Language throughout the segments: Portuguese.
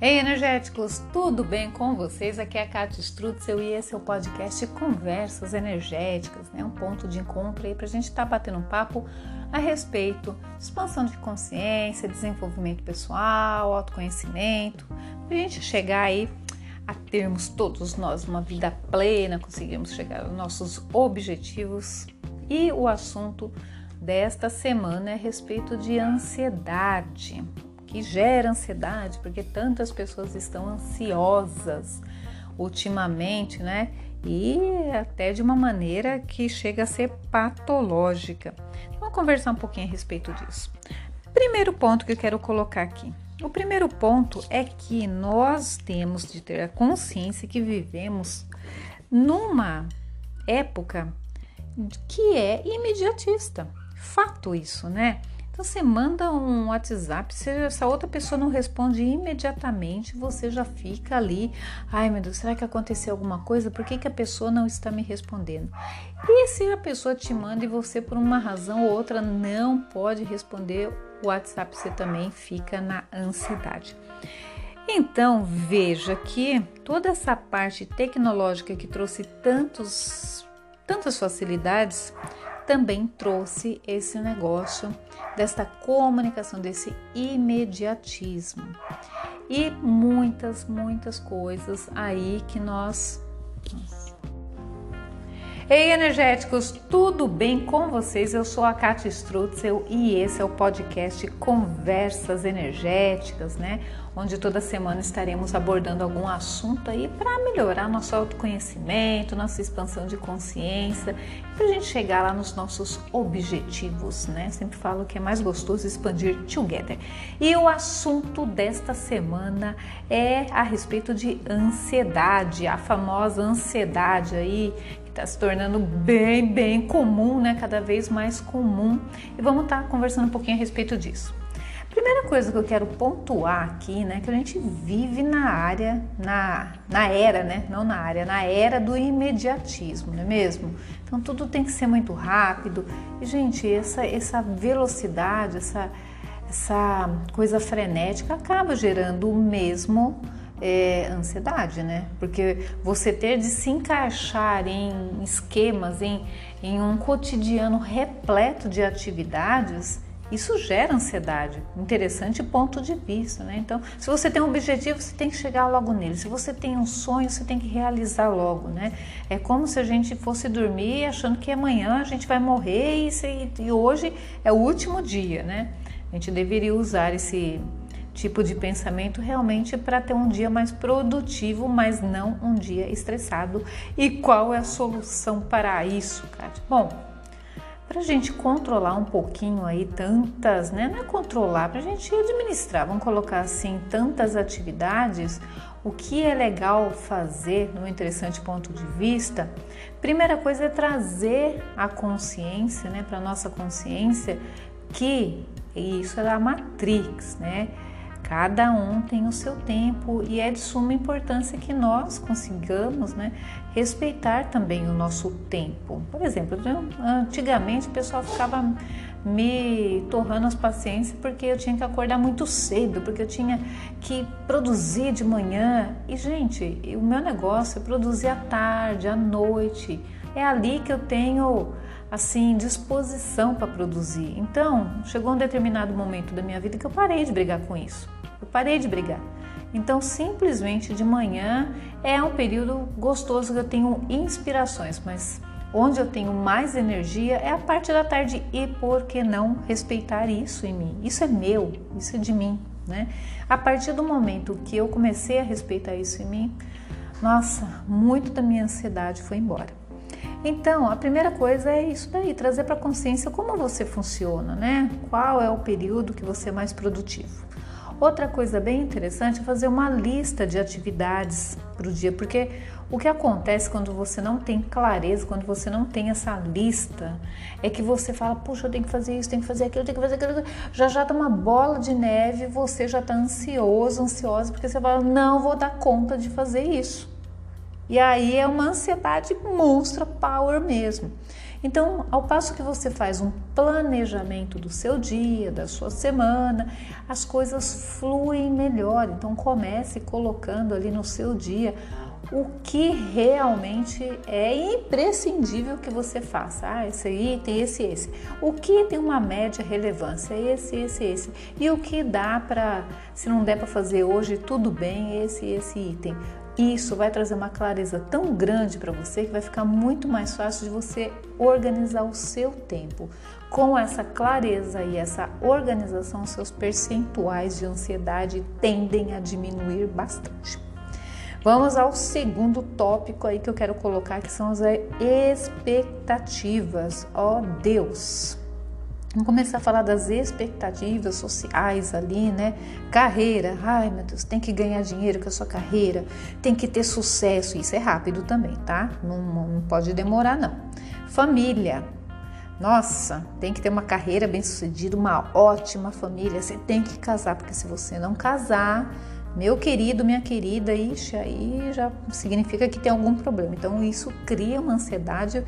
Ei, energéticos, tudo bem com vocês? Aqui é a Kátia Strutzel e esse é o podcast Conversas Energéticas, né? Um ponto de encontro aí para a gente estar tá batendo um papo a respeito de expansão de consciência, desenvolvimento pessoal, autoconhecimento, para a gente chegar aí a termos todos nós uma vida plena, conseguirmos chegar aos nossos objetivos. E o assunto desta semana é a respeito de ansiedade que gera ansiedade, porque tantas pessoas estão ansiosas ultimamente, né? E até de uma maneira que chega a ser patológica. Vamos conversar um pouquinho a respeito disso. Primeiro ponto que eu quero colocar aqui. O primeiro ponto é que nós temos de ter a consciência que vivemos numa época que é imediatista. Fato isso, né? Então você manda um WhatsApp, se essa outra pessoa não responde imediatamente, você já fica ali, ai meu Deus, será que aconteceu alguma coisa? Por que, que a pessoa não está me respondendo? E se a pessoa te manda e você por uma razão ou outra não pode responder o WhatsApp, você também fica na ansiedade. Então veja que toda essa parte tecnológica que trouxe tantos, tantas facilidades também trouxe esse negócio desta comunicação, desse imediatismo. E muitas, muitas coisas aí que nós. Ei, energéticos, tudo bem com vocês? Eu sou a Kátia Strutzel e esse é o podcast Conversas Energéticas, né? Onde toda semana estaremos abordando algum assunto aí para melhorar nosso autoconhecimento, nossa expansão de consciência, para a gente chegar lá nos nossos objetivos, né? Sempre falo que é mais gostoso expandir together. E o assunto desta semana é a respeito de ansiedade, a famosa ansiedade aí que está se tornando bem, bem comum, né? Cada vez mais comum. E vamos estar tá conversando um pouquinho a respeito disso. Primeira coisa que eu quero pontuar aqui, né, que a gente vive na área, na, na era, né, não na área, na era do imediatismo, não é mesmo? Então tudo tem que ser muito rápido. E gente, essa essa velocidade, essa essa coisa frenética acaba gerando o mesmo é, ansiedade, né? Porque você ter de se encaixar em esquemas, em, em um cotidiano repleto de atividades, isso gera ansiedade. Interessante ponto de vista, né? Então, se você tem um objetivo, você tem que chegar logo nele. Se você tem um sonho, você tem que realizar logo, né? É como se a gente fosse dormir achando que amanhã a gente vai morrer e, e hoje é o último dia, né? A gente deveria usar esse tipo de pensamento realmente para ter um dia mais produtivo, mas não um dia estressado. E qual é a solução para isso, Kátia? Bom, para a gente controlar um pouquinho aí tantas, né? Não é controlar, para a gente administrar, vamos colocar assim, tantas atividades, o que é legal fazer, no interessante ponto de vista, primeira coisa é trazer a consciência, né, para nossa consciência, que isso é a matrix, né? Cada um tem o seu tempo e é de suma importância que nós consigamos né, respeitar também o nosso tempo. Por exemplo, antigamente o pessoal ficava me torrando as paciências porque eu tinha que acordar muito cedo, porque eu tinha que produzir de manhã. E, gente, o meu negócio é produzir à tarde, à noite. É ali que eu tenho assim disposição para produzir. Então, chegou um determinado momento da minha vida que eu parei de brigar com isso. Eu parei de brigar. Então, simplesmente de manhã é um período gostoso que eu tenho inspirações, mas onde eu tenho mais energia é a parte da tarde e por que não respeitar isso em mim? Isso é meu, isso é de mim, né? A partir do momento que eu comecei a respeitar isso em mim, nossa, muito da minha ansiedade foi embora. Então, a primeira coisa é isso daí, trazer para consciência como você funciona, né? Qual é o período que você é mais produtivo. Outra coisa bem interessante é fazer uma lista de atividades para o dia, porque o que acontece quando você não tem clareza, quando você não tem essa lista, é que você fala, puxa, eu tenho que fazer isso, tenho que fazer aquilo, tenho que fazer aquilo. Já já tá uma bola de neve, você já está ansioso, ansiosa, porque você fala, não vou dar conta de fazer isso. E aí é uma ansiedade monstra power mesmo. Então, ao passo que você faz um planejamento do seu dia, da sua semana, as coisas fluem melhor. Então, comece colocando ali no seu dia o que realmente é imprescindível que você faça. Ah, esse item, esse, esse. O que tem uma média relevância? Esse, esse, esse. E o que dá para, se não der para fazer hoje, tudo bem, esse, esse item. Isso vai trazer uma clareza tão grande para você que vai ficar muito mais fácil de você organizar o seu tempo. Com essa clareza e essa organização, seus percentuais de ansiedade tendem a diminuir bastante. Vamos ao segundo tópico aí que eu quero colocar, que são as expectativas. Ó oh, Deus! Vamos começar a falar das expectativas sociais ali, né? Carreira, ai meu Deus, tem que ganhar dinheiro com a sua carreira, tem que ter sucesso, isso é rápido também, tá? Não, não pode demorar, não. Família, nossa, tem que ter uma carreira bem sucedida, uma ótima família, você tem que casar, porque se você não casar, meu querido, minha querida, ixi, aí já significa que tem algum problema. Então, isso cria uma ansiedade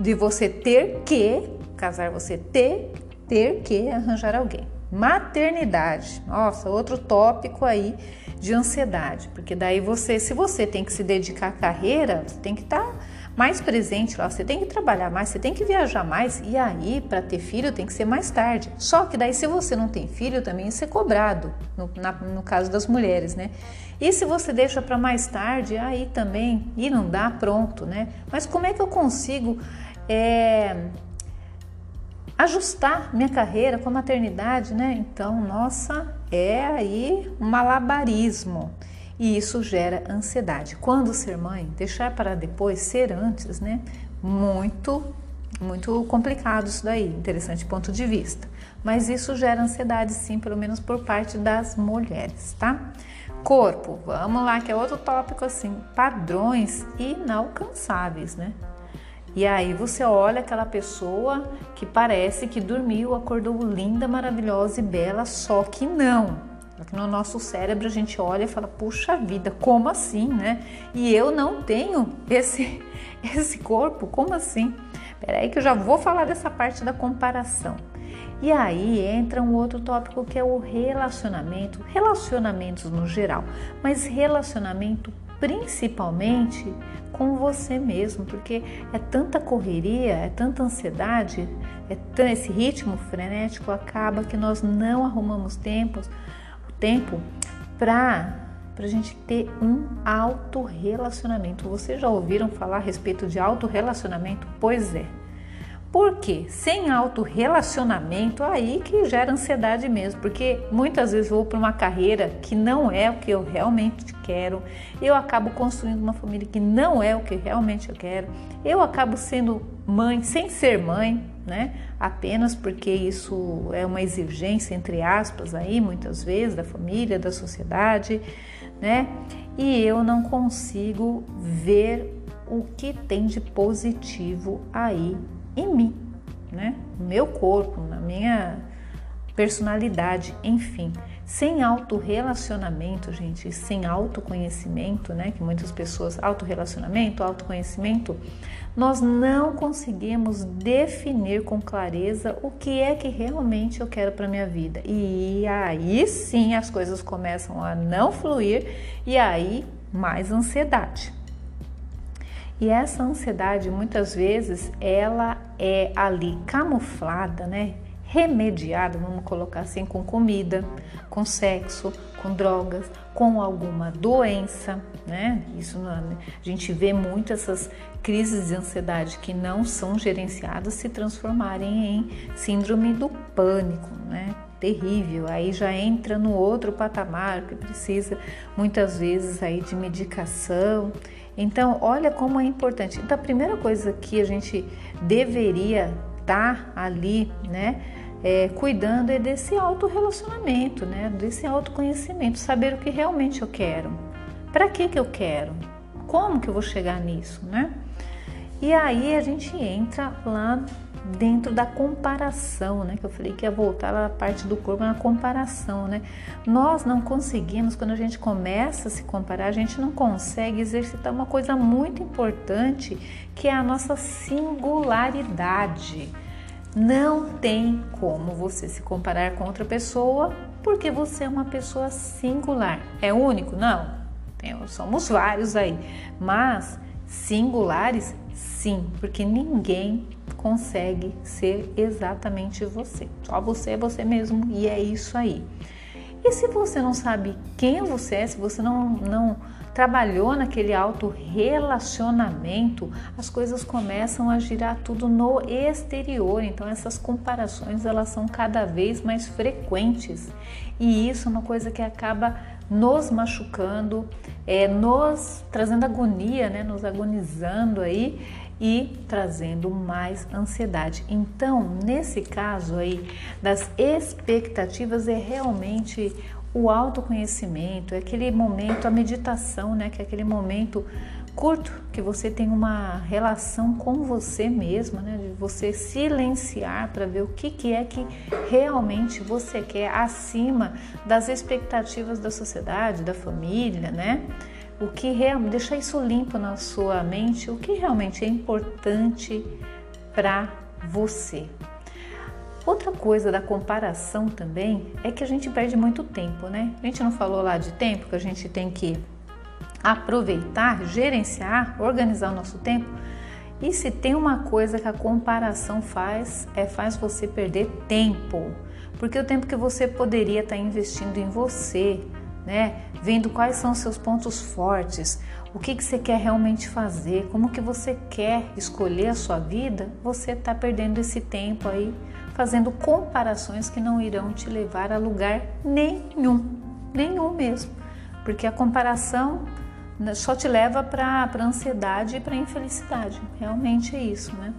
de você ter que casar, você ter, ter que arranjar alguém. Maternidade, nossa, outro tópico aí de ansiedade, porque daí você, se você tem que se dedicar à carreira, você tem que estar. Tá mais presente lá, você tem que trabalhar mais, você tem que viajar mais e aí para ter filho tem que ser mais tarde. Só que daí se você não tem filho também isso é cobrado, no, na, no caso das mulheres, né? E se você deixa para mais tarde, aí também, e não dá, pronto, né? Mas como é que eu consigo é, ajustar minha carreira com a maternidade, né? Então, nossa, é aí um malabarismo e isso gera ansiedade. Quando ser mãe, deixar para depois ser antes, né? Muito, muito complicado isso daí, interessante ponto de vista. Mas isso gera ansiedade, sim, pelo menos por parte das mulheres, tá? Corpo, vamos lá, que é outro tópico assim, padrões inalcançáveis, né? E aí você olha aquela pessoa que parece que dormiu, acordou linda, maravilhosa e bela, só que não. No nosso cérebro a gente olha e fala: "Puxa vida, como assim, né? E eu não tenho esse esse corpo, como assim?" Peraí que eu já vou falar dessa parte da comparação. E aí entra um outro tópico que é o relacionamento, relacionamentos no geral, mas relacionamento principalmente com você mesmo, porque é tanta correria, é tanta ansiedade, é esse ritmo frenético acaba que nós não arrumamos tempos tempo para a gente ter um autorrelacionamento. Vocês já ouviram falar a respeito de autorrelacionamento? Pois é. Porque sem autorrelacionamento, aí que gera ansiedade mesmo, porque muitas vezes vou para uma carreira que não é o que eu realmente quero, eu acabo construindo uma família que não é o que realmente eu quero, eu acabo sendo mãe sem ser mãe, né? Apenas porque isso é uma exigência, entre aspas, aí muitas vezes da família, da sociedade, né? E eu não consigo ver o que tem de positivo aí em mim, né? No meu corpo, na minha personalidade, enfim. Sem autorrelacionamento, gente, sem autoconhecimento, né? Que muitas pessoas, autorrelacionamento, autoconhecimento, nós não conseguimos definir com clareza o que é que realmente eu quero para minha vida. E aí sim as coisas começam a não fluir e aí mais ansiedade. E essa ansiedade muitas vezes ela é ali camuflada, né? remediado, vamos colocar assim, com comida, com sexo, com drogas, com alguma doença, né? Isso a gente vê muito essas crises de ansiedade que não são gerenciadas se transformarem em síndrome do pânico, né? Terrível. Aí já entra no outro patamar que precisa muitas vezes aí de medicação. Então, olha como é importante. Então, a primeira coisa que a gente deveria estar tá ali, né? é, cuidando é desse autorrelacionamento, né? desse autoconhecimento, saber o que realmente eu quero. Para que, que eu quero? Como que eu vou chegar nisso, né? E aí a gente entra lá dentro da comparação, né? Que eu falei que ia voltar a parte do corpo na comparação, né? Nós não conseguimos, quando a gente começa a se comparar, a gente não consegue exercitar uma coisa muito importante, que é a nossa singularidade. Não tem como você se comparar com outra pessoa, porque você é uma pessoa singular. É único? Não. Somos vários aí, mas singulares, sim, porque ninguém consegue ser exatamente você. Só você é você mesmo e é isso aí. E se você não sabe quem você é, se você não, não trabalhou naquele auto relacionamento, as coisas começam a girar tudo no exterior. Então essas comparações elas são cada vez mais frequentes e isso é uma coisa que acaba nos machucando, é, nos trazendo agonia, né, nos agonizando aí e trazendo mais ansiedade. Então, nesse caso aí das expectativas é realmente o autoconhecimento, é aquele momento, a meditação, né, que é aquele momento curto que você tem uma relação com você mesma, né, de você silenciar para ver o que, que é que realmente você quer acima das expectativas da sociedade, da família, né? O que realmente deixar isso limpo na sua mente, o que realmente é importante para você. Outra coisa da comparação também é que a gente perde muito tempo, né? A gente não falou lá de tempo que a gente tem que aproveitar, gerenciar, organizar o nosso tempo. E se tem uma coisa que a comparação faz, é faz você perder tempo. Porque o tempo que você poderia estar investindo em você, né? Vendo quais são os seus pontos fortes, o que, que você quer realmente fazer, como que você quer escolher a sua vida, você está perdendo esse tempo aí fazendo comparações que não irão te levar a lugar nenhum, nenhum mesmo, porque a comparação só te leva para a ansiedade e para a infelicidade, realmente é isso, né?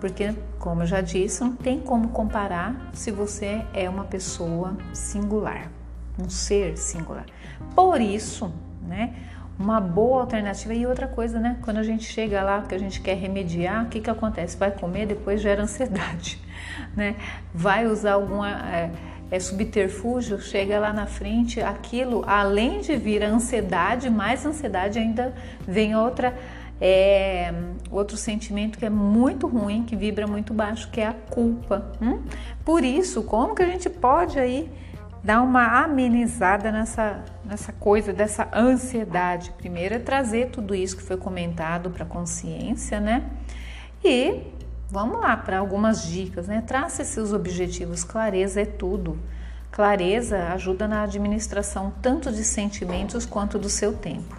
Porque, como eu já disse, não tem como comparar se você é uma pessoa singular, um ser singular. Por isso, né? uma boa alternativa. E outra coisa, né? Quando a gente chega lá que a gente quer remediar, o que, que acontece? Vai comer, depois gera ansiedade, né? Vai usar alguma é, é, subterfúgio, chega lá na frente, aquilo, além de vir a ansiedade, mais ansiedade ainda vem outra. É, outro sentimento que é muito ruim, que vibra muito baixo, que é a culpa. Hum? Por isso, como que a gente pode aí dar uma amenizada nessa, nessa coisa dessa ansiedade. Primeiro é trazer tudo isso que foi comentado para a consciência, né? E vamos lá para algumas dicas, né? Trace seus objetivos, clareza é tudo. Clareza ajuda na administração tanto de sentimentos quanto do seu tempo.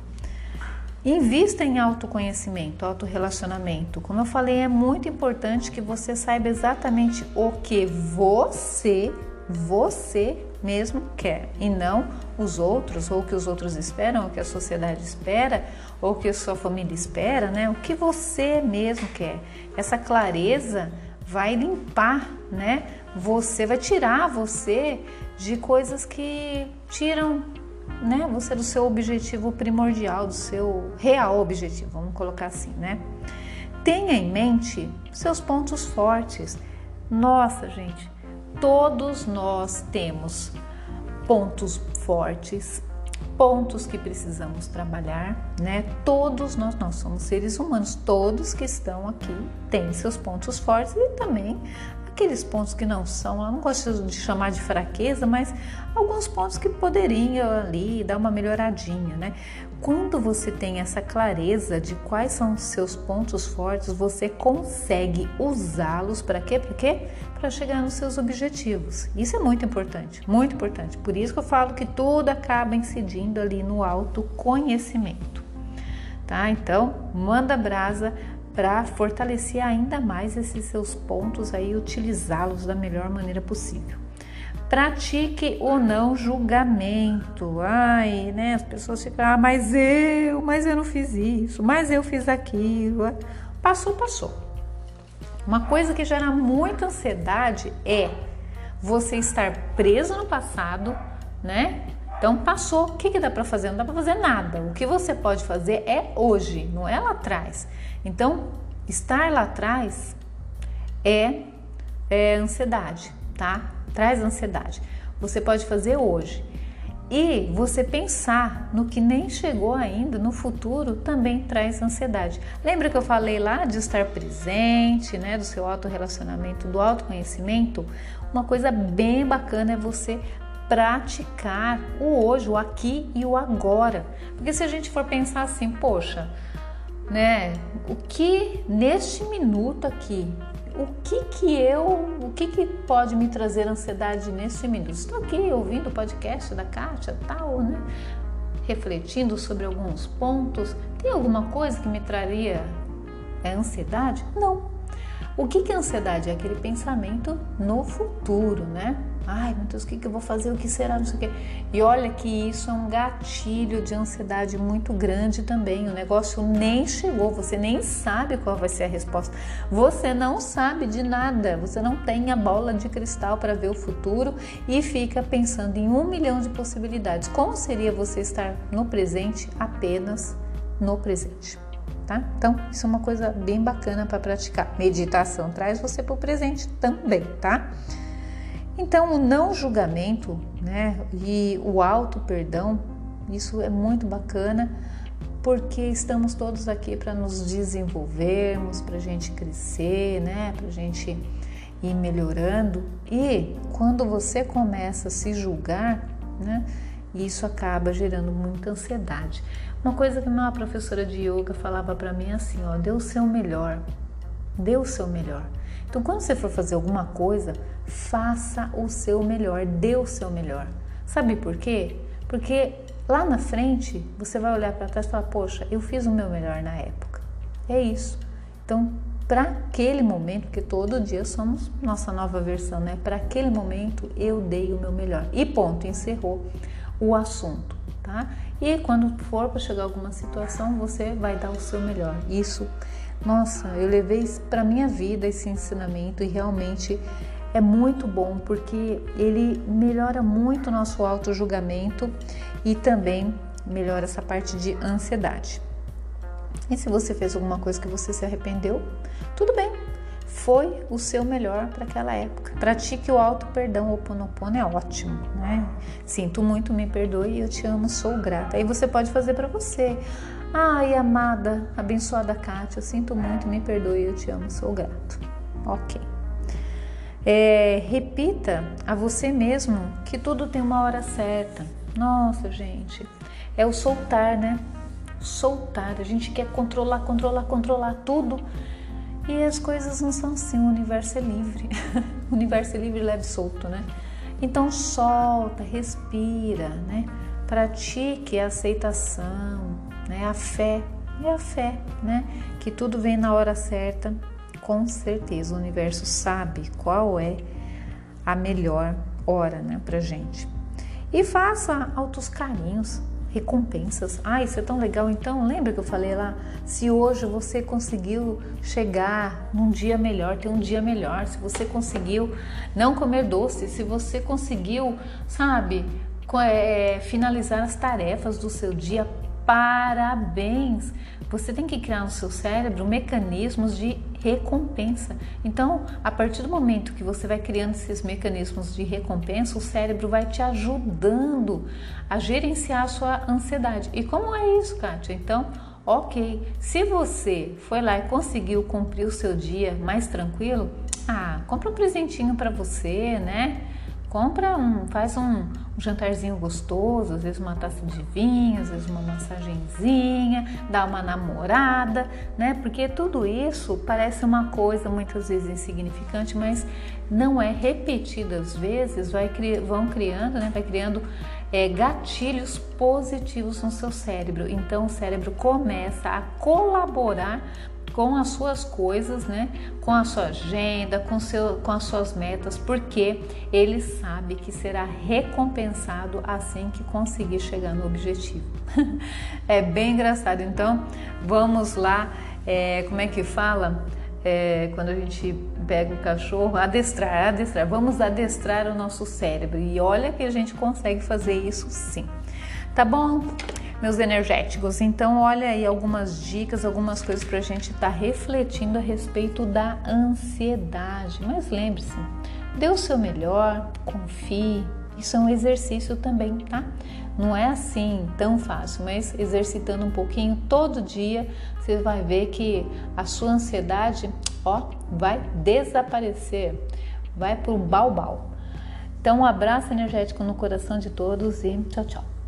Invista em autoconhecimento, autorrelacionamento. Como eu falei, é muito importante que você saiba exatamente o que você, você mesmo quer e não os outros, ou o que os outros esperam, ou o que a sociedade espera, ou o que a sua família espera, né? O que você mesmo quer. Essa clareza vai limpar, né? Você vai tirar você de coisas que tiram, né? Você do seu objetivo primordial, do seu real objetivo, vamos colocar assim, né? Tenha em mente seus pontos fortes. Nossa, gente, Todos nós temos pontos fortes, pontos que precisamos trabalhar, né? Todos nós, nós somos seres humanos, todos que estão aqui têm seus pontos fortes e também aqueles pontos que não são, eu não gosto de chamar de fraqueza, mas alguns pontos que poderiam ali dar uma melhoradinha, né? Quando você tem essa clareza de quais são os seus pontos fortes, você consegue usá-los para quê? Para quê? Para chegar nos seus objetivos. Isso é muito importante, muito importante. Por isso que eu falo que tudo acaba incidindo ali no autoconhecimento. Tá? Então, manda brasa para fortalecer ainda mais esses seus pontos aí, utilizá-los da melhor maneira possível. Pratique o não julgamento. Ai, né? As pessoas ficam, ah, mas eu, mas eu não fiz isso, mas eu fiz aquilo. Passou, passou. Uma coisa que gera muita ansiedade é você estar preso no passado, né? Então passou, o que, que dá para fazer? Não dá para fazer nada. O que você pode fazer é hoje, não é lá atrás. Então, estar lá atrás é, é ansiedade, tá? Traz ansiedade. Você pode fazer hoje. E você pensar no que nem chegou ainda, no futuro, também traz ansiedade. Lembra que eu falei lá de estar presente, né, do seu autorrelacionamento, do autoconhecimento? Uma coisa bem bacana é você praticar o hoje, o aqui e o agora. Porque se a gente for pensar assim, poxa, né, o que neste minuto aqui o que que eu, o que que pode me trazer ansiedade nesse minuto? Estou aqui ouvindo o podcast da Kátia, tal, né? Refletindo sobre alguns pontos. Tem alguma coisa que me traria é, ansiedade? Não. O que que é ansiedade? É aquele pensamento no futuro, né? Ai, meu Deus, o que, eu vou fazer? O que será? Não sei o quê. E olha que isso é um gatilho de ansiedade muito grande também. O negócio nem chegou, você nem sabe qual vai ser a resposta. Você não sabe de nada, você não tem a bola de cristal para ver o futuro e fica pensando em um milhão de possibilidades. Como seria você estar no presente apenas no presente? Tá? Então, isso é uma coisa bem bacana para praticar. Meditação traz você para o presente também, tá? Então, o não julgamento né, e o auto perdão, isso é muito bacana porque estamos todos aqui para nos desenvolvermos, para a gente crescer, né, para a gente ir melhorando. E quando você começa a se julgar, né, isso acaba gerando muita ansiedade. Uma coisa que uma professora de yoga falava para mim é assim, ó, dê o seu melhor, dê o seu melhor. Então, quando você for fazer alguma coisa, faça o seu melhor, dê o seu melhor. Sabe por quê? Porque lá na frente você vai olhar para trás e falar: Poxa, eu fiz o meu melhor na época. É isso. Então, para aquele momento, porque todo dia somos nossa nova versão, né? Para aquele momento eu dei o meu melhor. E ponto, encerrou o assunto, tá? E quando for para chegar alguma situação, você vai dar o seu melhor. Isso nossa, eu levei para minha vida esse ensinamento e realmente é muito bom porque ele melhora muito o nosso auto-julgamento e também melhora essa parte de ansiedade. E se você fez alguma coisa que você se arrependeu, tudo bem, foi o seu melhor para aquela época. Pratique o auto perdão, o Ponopono é ótimo, né? Sinto muito, me perdoe, eu te amo, sou grata. Aí você pode fazer para você. Ai, amada, abençoada Kátia, eu sinto muito, me perdoe, eu te amo, sou grato. Ok. É, repita a você mesmo que tudo tem uma hora certa. Nossa, gente, é o soltar, né? Soltar. A gente quer controlar, controlar, controlar tudo. E as coisas não são assim, o universo é livre. o universo é livre, leve solto, né? Então solta, respira, né? Pratique a aceitação, né? A fé é a fé, né? Que tudo vem na hora certa, com certeza. O universo sabe qual é a melhor hora, né, pra gente. E faça altos carinhos, recompensas. Ah, isso é tão legal. Então, lembra que eu falei lá? Se hoje você conseguiu chegar num dia melhor, ter um dia melhor, se você conseguiu não comer doce, se você conseguiu, sabe, é, finalizar as tarefas do seu dia, parabéns! Você tem que criar no seu cérebro mecanismos de recompensa. Então, a partir do momento que você vai criando esses mecanismos de recompensa, o cérebro vai te ajudando a gerenciar a sua ansiedade. E como é isso, Kátia? Então, ok, se você foi lá e conseguiu cumprir o seu dia mais tranquilo, ah, compra um presentinho para você, né? Compra um, faz um, um, jantarzinho gostoso, às vezes uma taça de vinho, às vezes uma massagenzinha, dá uma namorada, né? Porque tudo isso parece uma coisa muitas vezes insignificante, mas não é repetida às vezes, vai vão criando, né? Vai criando é, gatilhos positivos no seu cérebro. Então o cérebro começa a colaborar com as suas coisas, né? Com a sua agenda, com, seu, com as suas metas, porque ele sabe que será recompensado assim que conseguir chegar no objetivo. é bem engraçado. Então, vamos lá. É, como é que fala? É, quando a gente pega o cachorro, adestrar, adestrar, vamos adestrar o nosso cérebro. E olha que a gente consegue fazer isso sim. Tá bom? Meus energéticos. Então, olha aí algumas dicas, algumas coisas para a gente estar tá refletindo a respeito da ansiedade. Mas lembre-se, dê o seu melhor, confie. Isso é um exercício também, tá? Não é assim tão fácil, mas exercitando um pouquinho todo dia, você vai ver que a sua ansiedade, ó, vai desaparecer, vai pro balbal. Então, um abraço energético no coração de todos e tchau, tchau.